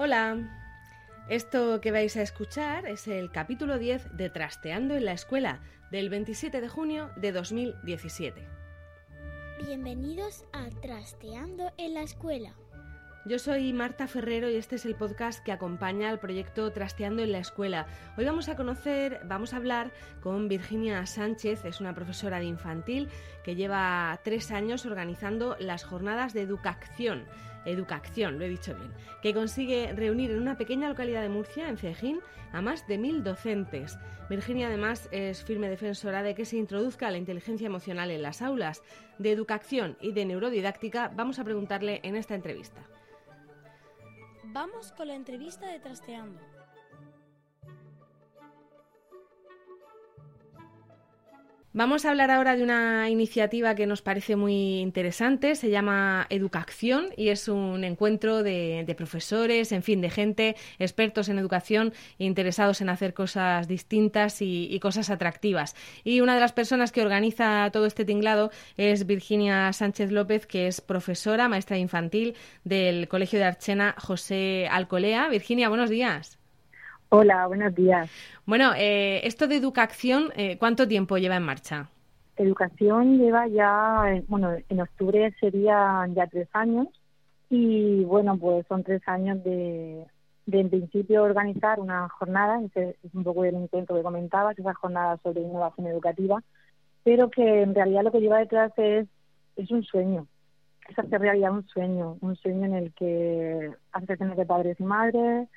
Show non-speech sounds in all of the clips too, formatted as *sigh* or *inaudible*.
Hola. Esto que vais a escuchar es el capítulo 10 de Trasteando en la Escuela del 27 de junio de 2017. Bienvenidos a Trasteando en la Escuela. Yo soy Marta Ferrero y este es el podcast que acompaña al proyecto Trasteando en la Escuela. Hoy vamos a conocer, vamos a hablar con Virginia Sánchez, es una profesora de infantil que lleva tres años organizando las jornadas de educación Educación, lo he dicho bien, que consigue reunir en una pequeña localidad de Murcia, en Cejín, a más de mil docentes. Virginia además es firme defensora de que se introduzca la inteligencia emocional en las aulas. De educación y de neurodidáctica vamos a preguntarle en esta entrevista. Vamos con la entrevista de Trasteando. Vamos a hablar ahora de una iniciativa que nos parece muy interesante, se llama Educación y es un encuentro de, profesores, en fin, de gente, expertos en educación, interesados en hacer cosas distintas y, cosas atractivas. Y una de las personas que organiza todo este tinglado es Virginia Sánchez López, que es profesora, maestra infantil del Colegio de Archena José Alcolea. Virginia, buenos días. Hola, buenos días. Bueno, eh, esto de educación, eh, ¿cuánto tiempo lleva en marcha? Educación lleva ya, eh, bueno, en octubre serían ya tres años y bueno, pues son tres años de, de en principio organizar una jornada, ese es un poco el intento que comentabas, esa jornada sobre innovación educativa, pero que en realidad lo que lleva detrás es, es un sueño, es hacer realidad un sueño, un sueño en el que asociaciones de padres y madres,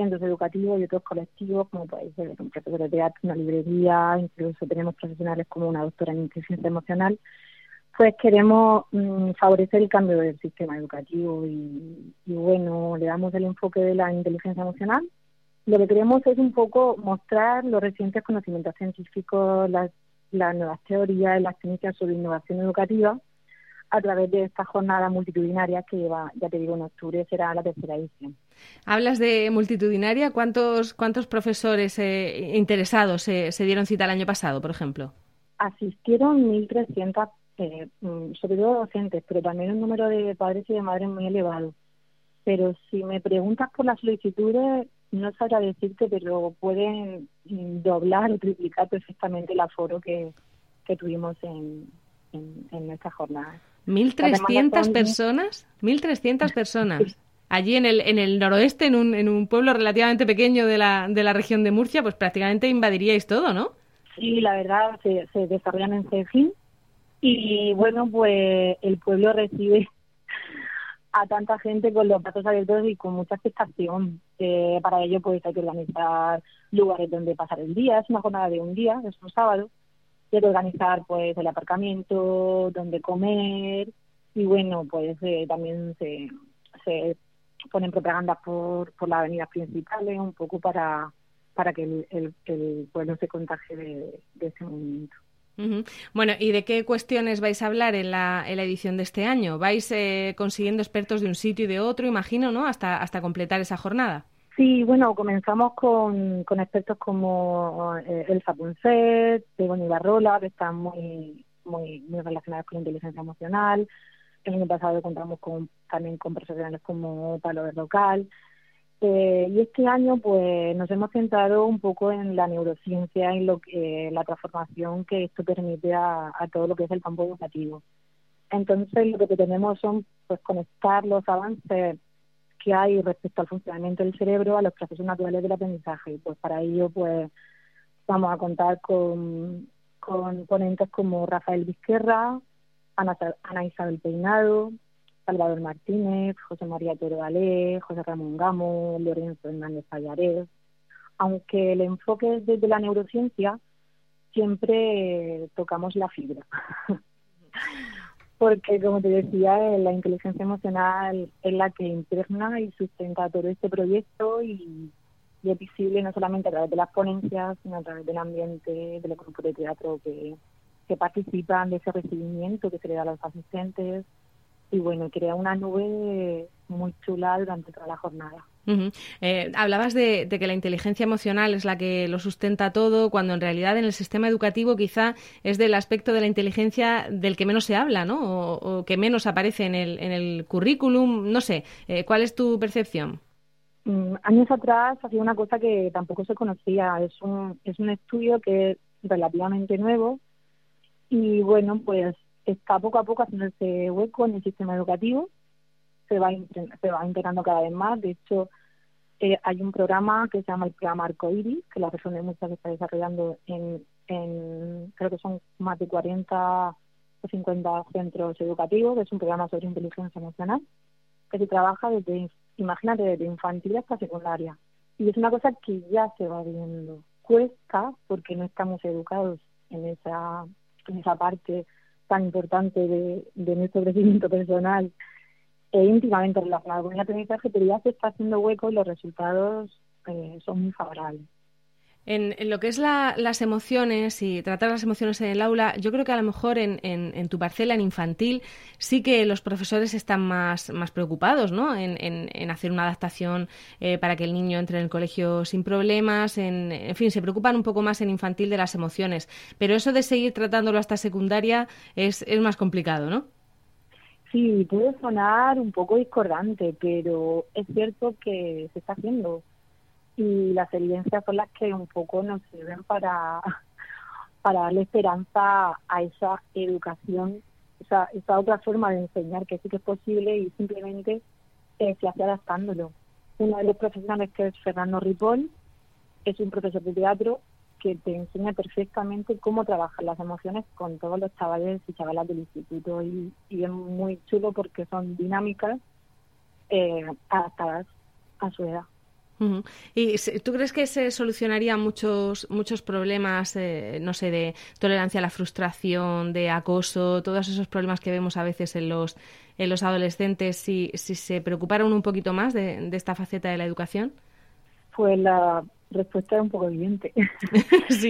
centros educativos y otros colectivos, como puede ser un profesor de teatro, una librería, incluso tenemos profesionales como una doctora en inteligencia emocional, pues queremos mm, favorecer el cambio del sistema educativo y, bueno, le damos el enfoque de la inteligencia emocional. Lo que queremos es un poco mostrar los recientes conocimientos científicos, las, las nuevas teorías, las técnicas sobre innovación educativa a través de esta jornada multitudinaria que lleva, ya te digo, en octubre será la tercera edición. Hablas de multitudinaria. ¿Cuántos, cuántos profesores eh, interesados se dieron cita el año pasado, por ejemplo? Asistieron 1.300, eh, mm, sobre todo docentes, pero también un número de padres y de madres muy elevado. Pero si me preguntas por las solicitudes, no sabría decirte, pero pueden mm, doblar o triplicar perfectamente el aforo que, que tuvimos en, en, en nuestra jornada. ¿1.300 personas? ¿1.300 personas? Allí en el, en el noroeste, en un, en un pueblo relativamente pequeño de la, de la región de Murcia, pues prácticamente invadiríais todo, ¿no? Sí, la verdad, se, se desarrollan en Cejín. Y bueno, pues el pueblo recibe *laughs* a tanta gente con los brazos abiertos y con mucha expectación. Para ello, pues hay que organizar lugares donde pasar el día. Es una jornada de un día, es un sábado de organizar pues el aparcamiento, donde comer y bueno, pues eh, también se, se ponen propaganda por, por las avenidas principales un poco para, para que el, el, pueblo se contagie de, ese movimiento. Bueno, ¿y de qué cuestiones vais a hablar en la, en la edición de este año? ¿Vais eh, consiguiendo expertos de un sitio y de otro, imagino, ¿no? Hasta, hasta completar esa jornada. Sí, bueno, comenzamos con, con expertos como eh, Elsa Punset, Begoña Ibarrola, que están muy, muy, muy relacionados con la inteligencia emocional. El año pasado contamos con, también con profesionales como Palo de Local. Eh, y este año pues nos hemos centrado un poco en la neurociencia y lo que, la transformación que esto permite a, a todo lo que es el campo educativo. Entonces lo que tenemos son pues conectar los avances que hay respecto al funcionamiento del cerebro a los procesos naturales del aprendizaje. Y pues para ello pues vamos a contar con, con ponentes como Rafael Vizquerra, Ana, Ana Isabel Peinado, Salvador Martínez, José María Toro José Ramón Gamo, Lorenzo Hernández Pallarés. Aunque el enfoque es desde la neurociencia, siempre tocamos la fibra. *laughs* porque como te decía, la inteligencia emocional es la que interna y sustenta todo este proyecto y, es visible no solamente a través de las ponencias, sino a través del ambiente, de los grupos de teatro que, que participan, de ese recibimiento que se le da a los asistentes y bueno, crea una nube muy chula durante toda la jornada. Eh, hablabas de, que la inteligencia emocional es la que lo sustenta todo, cuando en realidad en el sistema educativo quizá es del aspecto de la inteligencia del que menos se habla, ¿no? O, que menos aparece en el, en el currículum. No sé, eh, ¿cuál es tu percepción? mm, años atrás hacía una cosa que tampoco se conocía. Es un, es un estudio que es relativamente nuevo y bueno, pues está poco a poco haciendo ese hueco en el sistema educativo. Se va, se va integrando cada vez más. De hecho, eh, hay un programa que se llama el programa Arcoiris, que la persona de muchas está desarrollando en, en, creo que son más de 40 o 50 centros educativos, que es un programa sobre inteligencia emocional, que se trabaja desde, imagínate, desde infantil hasta secundaria. Y es una cosa que ya se va viendo. Cuesta porque no estamos educados en esa, en esa parte tan importante de, de nuestro crecimiento personal e íntimamente relacionado con el aprendizaje, pero ya se está haciendo hueco y los resultados eh, son muy favorables. En, lo que es las emociones y tratar las emociones en el aula, yo creo que a lo mejor en, en, tu parcela, en infantil, sí que los profesores están más, más preocupados ¿no? en, hacer una adaptación eh, para que el niño entre en el colegio sin problemas. En, en fin, se preocupan un poco más en infantil de las emociones. Pero eso de seguir tratándolo hasta secundaria es, es más complicado, ¿no? Sí, puede sonar un poco discordante, pero es cierto que se está haciendo y las evidencias son las que un poco nos sirven para, *laughs* para darle esperanza a esa educación, esa, esa otra forma de enseñar que sí que es posible y simplemente eh, se hace adaptándolo. Uno de los profesionales que es Fernando Ripoll es un profesor de teatro que te enseña perfectamente cómo trabajar las emociones con todos los chavales y chavalas del instituto y, es muy chulo porque son dinámicas eh, adaptadas a su edad. ¿Y tú crees que se solucionarían muchos muchos problemas, eh, no sé, de tolerancia a la frustración, de acoso, todos esos problemas que vemos a veces en los en los adolescentes, si, si se preocuparan un poquito más de, de esta faceta de la educación? Pues la respuesta es un poco evidente. *laughs*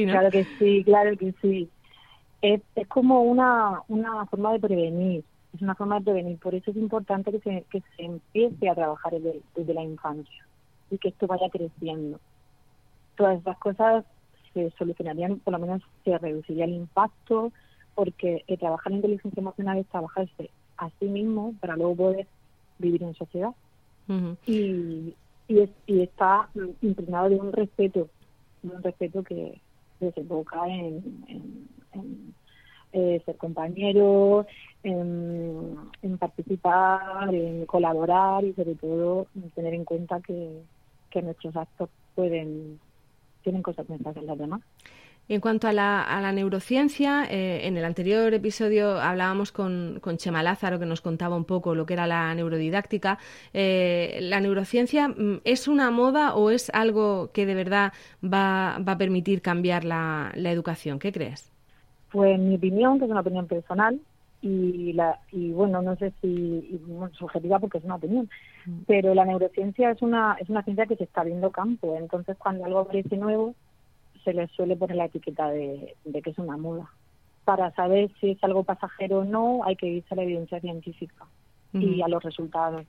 Claro que sí, claro que sí. Es, es como una, una forma de prevenir, es una forma de prevenir. Por eso es importante que se, que se empiece a trabajar desde, desde la infancia y que esto vaya creciendo. Todas estas cosas se solucionarían, por lo menos se reduciría el impacto, porque trabajar en inteligencia emocional es trabajarse a sí mismo para luego poder vivir en sociedad. y, y, está impregnado de un respeto, de un respeto que desemboca en, en, eh, ser compañero, en, en, participar, en colaborar y sobre todo tener en cuenta que, que nuestros actos pueden tienen consecuencias en los demás. En cuanto a la, a la neurociencia, eh, en el anterior episodio hablábamos con, con, Chema Lázaro, que nos contaba un poco lo que era la neurodidáctica. Eh, ¿La neurociencia mm, es una moda o es algo que de verdad va, va a permitir cambiar la, la educación? ¿Qué crees? Pues mi opinión, que es una opinión personal, y la y bueno no sé si subjetiva porque es una opinión mm. pero la neurociencia es una es una ciencia que se está viendo campo entonces cuando algo aparece nuevo se le suele poner la etiqueta de, que es una moda. Para saber si es algo pasajero o no, hay que irse a la evidencia científica y a los resultados.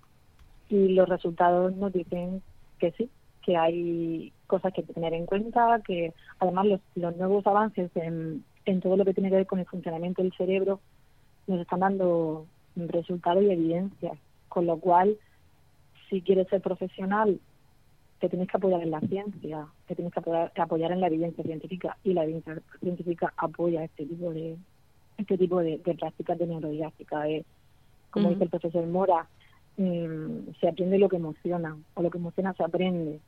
Y los resultados nos dicen que sí, que hay cosas que tener en cuenta, que además los, los nuevos avances en, en todo lo que tiene que ver con el funcionamiento del cerebro nos están dando resultados y evidencias. Con lo cual, si quieres ser profesional te tienes que apoyar en la ciencia, te tienes que apoyar, en la evidencia científica y la evidencia científica apoya este tipo de este tipo de, prácticas de neurodidáctica. como dice el profesor Mora, mm, se aprende lo que emociona o lo que emociona se aprende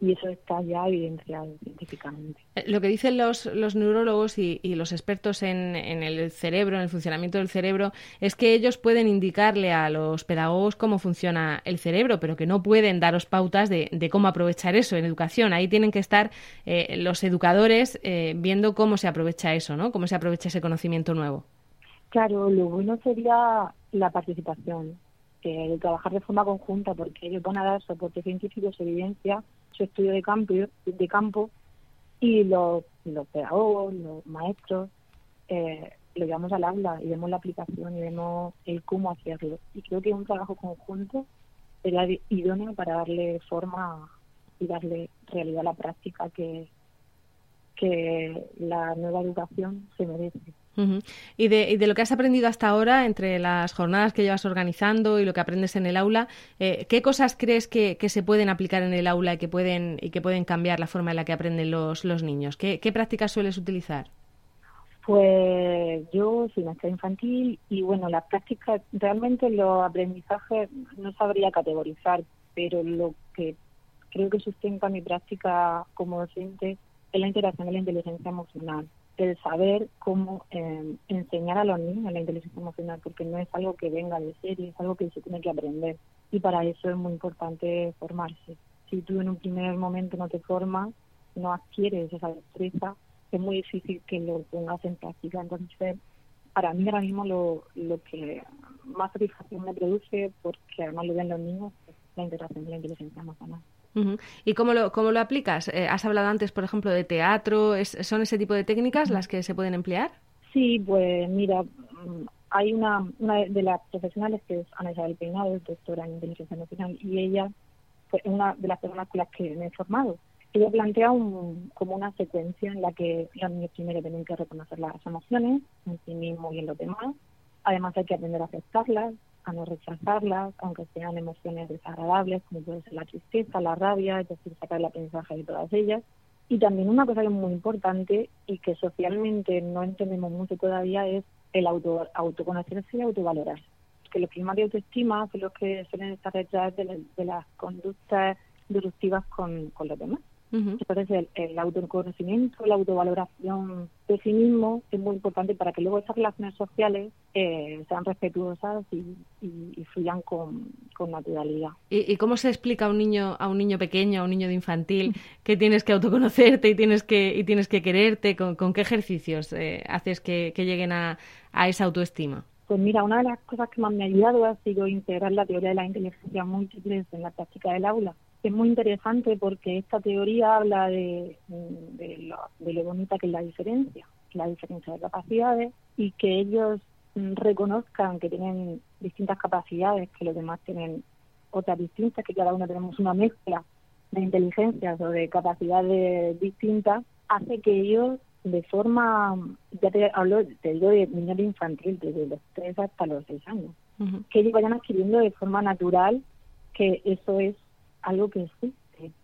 y eso está ya evidenciado científicamente. Eh, lo que dicen los, los neurólogos y, los expertos en, en, el cerebro, en el funcionamiento del cerebro, es que ellos pueden indicarle a los pedagogos cómo funciona el cerebro, pero que no pueden daros pautas de, de cómo aprovechar eso en educación. Ahí tienen que estar eh, los educadores eh, viendo cómo se aprovecha eso, ¿no? Cómo se aprovecha ese conocimiento nuevo. Claro, lo bueno sería la participación, el trabajar de forma conjunta, porque ellos van a dar soporte científico, evidencia su estudio de campo, de campo y los, los pedagogos, los maestros, eh, lo llevamos al aula y vemos la aplicación y vemos el cómo hacerlo. Y creo que un trabajo conjunto sería idóneo para darle forma y darle realidad a la práctica que, que la nueva educación se merece. Y, de, lo que has aprendido hasta ahora, entre las jornadas que llevas organizando y lo que aprendes en el aula, eh, ¿qué cosas crees que, se pueden aplicar en el aula y que pueden, y que pueden cambiar la forma en la que aprenden los, los niños? ¿Qué, prácticas sueles utilizar? Pues yo soy maestra infantil y bueno, las prácticas, realmente los aprendizajes no sabría categorizar, pero lo que creo que sustenta mi práctica como docente es la interacción de la inteligencia emocional el saber cómo eh, enseñar a los niños la inteligencia emocional, porque no es algo que venga de serie, es algo que se tiene que aprender. Y para eso es muy importante formarse. Si tú en un primer momento no te formas, no adquieres esa destreza, es muy difícil que lo pongas en práctica. Entonces, para mí ahora mismo lo, lo que más satisfacción me produce, porque además lo ven los niños, es la interacción de la inteligencia emocional. ¿Y cómo lo, cómo lo aplicas? Eh, has hablado antes, por ejemplo, de teatro. ¿Son ese tipo de técnicas las que se pueden emplear? Sí, pues mira, mm, hay una, una de las profesionales que es Ana Isabel Peinado, doctora en inteligencia emocional, y ella fue una de las personas con las que me he formado. Ella plantea un, como una secuencia en la que los niños primero tienen que reconocer las emociones en sí mismos y en los demás. Además hay que aprender a aceptarlas, a no rechazarlas, aunque sean emociones desagradables, como puede ser la tristeza, la rabia, es decir, sacar el aprendizaje de todas ellas. Y también una cosa que es muy importante y que socialmente no entendemos mucho todavía es el auto, autoconocerse y autovalorar. Que los primas de autoestima son los que suelen estar detrás de, las conductas disruptivas con los demás. Entonces, el, el, autoconocimiento, la autovaloración de sí mismo es muy importante para que luego esas relaciones sociales eh, sean respetuosas y, fluyan con, naturalidad. ¿Y, cómo se explica a un niño, a un niño pequeño, a un niño de infantil, que tienes que autoconocerte y tienes que, y tienes que quererte? ¿Con, qué ejercicios eh, haces que, lleguen a, a esa autoestima? Pues mira, una de las cosas que más me ha ayudado ha sido integrar la teoría de la inteligencia múltiple en la práctica del aula es muy interesante porque esta teoría habla de, lo, bonita que es la diferencia, la diferencia de capacidades y que ellos mm, reconozcan que tienen distintas capacidades, que los demás tienen otras distintas, que cada uno tenemos una mezcla de inteligencias o de capacidades distintas, hace que ellos de forma, ya te hablo, te digo de niños infantil, desde los 3 hasta los 6 años, que ellos vayan adquiriendo de forma natural que eso es algo que sí,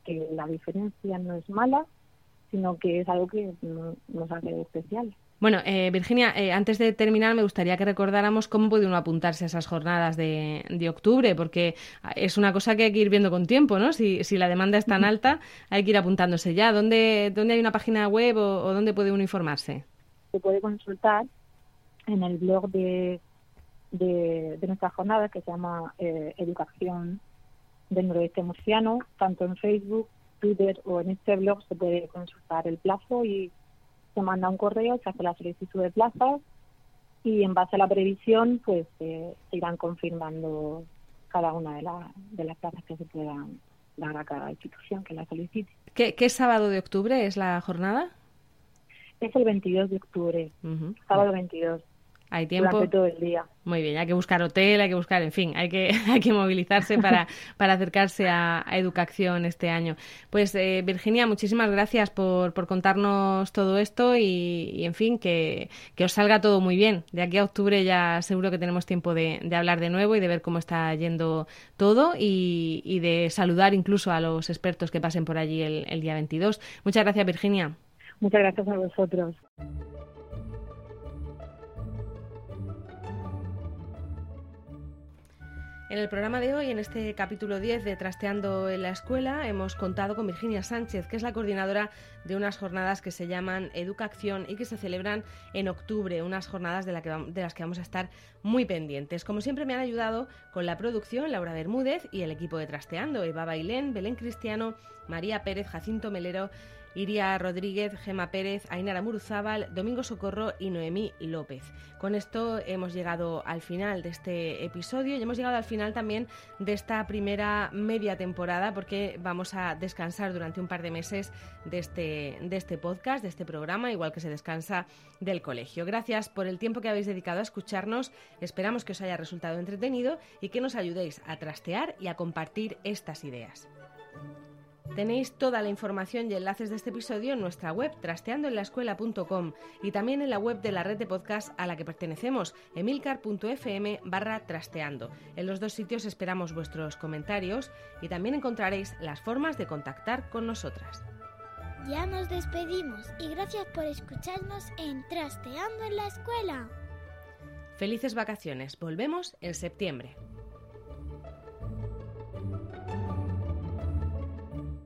que, la diferencia no es mala, sino que es algo que nos hace especial. Bueno, eh, Virginia, eh, antes de terminar, me gustaría que recordáramos cómo puede uno apuntarse a esas jornadas de, octubre, porque es una cosa que hay que ir viendo con tiempo, ¿no? Si, si la demanda es tan alta, hay que ir apuntándose ya. ¿Dónde, dónde hay una página web o, dónde puede uno informarse? Se puede consultar en el blog de, de, nuestra jornada, que se llama eh, Educación del noroeste murciano, tanto en Facebook, Twitter o en este blog se puede consultar el plazo y se manda un correo, se hace la solicitud de plazas y en base a la previsión pues se irán confirmando cada una de, de las plazas que se puedan dar a cada institución que la solicite. ¿Qué, qué sábado de octubre es la jornada? Es el 22 de octubre, sábado 22. Hay tiempo. todo el día. Muy bien, hay que buscar hotel, hay que buscar, en fin, hay que, *laughs* hay que movilizarse para, para acercarse a, educación este año. Pues eh, Virginia, muchísimas gracias por, por contarnos todo esto y, en fin, que, que, os salga todo muy bien. De aquí a octubre ya seguro que tenemos tiempo de, de hablar de nuevo y de ver cómo está yendo todo y, y, de saludar incluso a los expertos que pasen por allí el, el día 22. Muchas gracias, Virginia. Muchas gracias a vosotros. En el programa de hoy, en este capítulo 10 de Trasteando en la Escuela, hemos contado con Virginia Sánchez, que es la coordinadora de unas jornadas que se llaman Educación y que se celebran en octubre, unas jornadas de, de las que vamos a estar muy pendientes. Como siempre me han ayudado con la producción Laura Bermúdez y el equipo de Trasteando, Eva Bailén, Belén Cristiano, María Pérez, Jacinto Melero Iria Rodríguez, Gema Pérez, Ainara Muruzábal, Domingo Socorro y Noemí López. Con esto hemos llegado al final de este episodio y hemos llegado al final también de esta primera media temporada porque vamos a descansar durante un par de meses de este, de este podcast, de este programa, igual que se descansa del colegio. Gracias por el tiempo que habéis dedicado a escucharnos. Esperamos que os haya resultado entretenido y que nos ayudéis a trastear y a compartir estas ideas. Tenéis toda la información y enlaces de este episodio en nuestra web trasteandoenlaescuela.com y también en la web de la red de podcast a la que pertenecemos, emilcar.fm barra trasteando. En los dos sitios esperamos vuestros comentarios y también encontraréis las formas de contactar con nosotras. Ya nos despedimos y gracias por escucharnos en Trasteando en la Escuela. Felices vacaciones, volvemos en septiembre.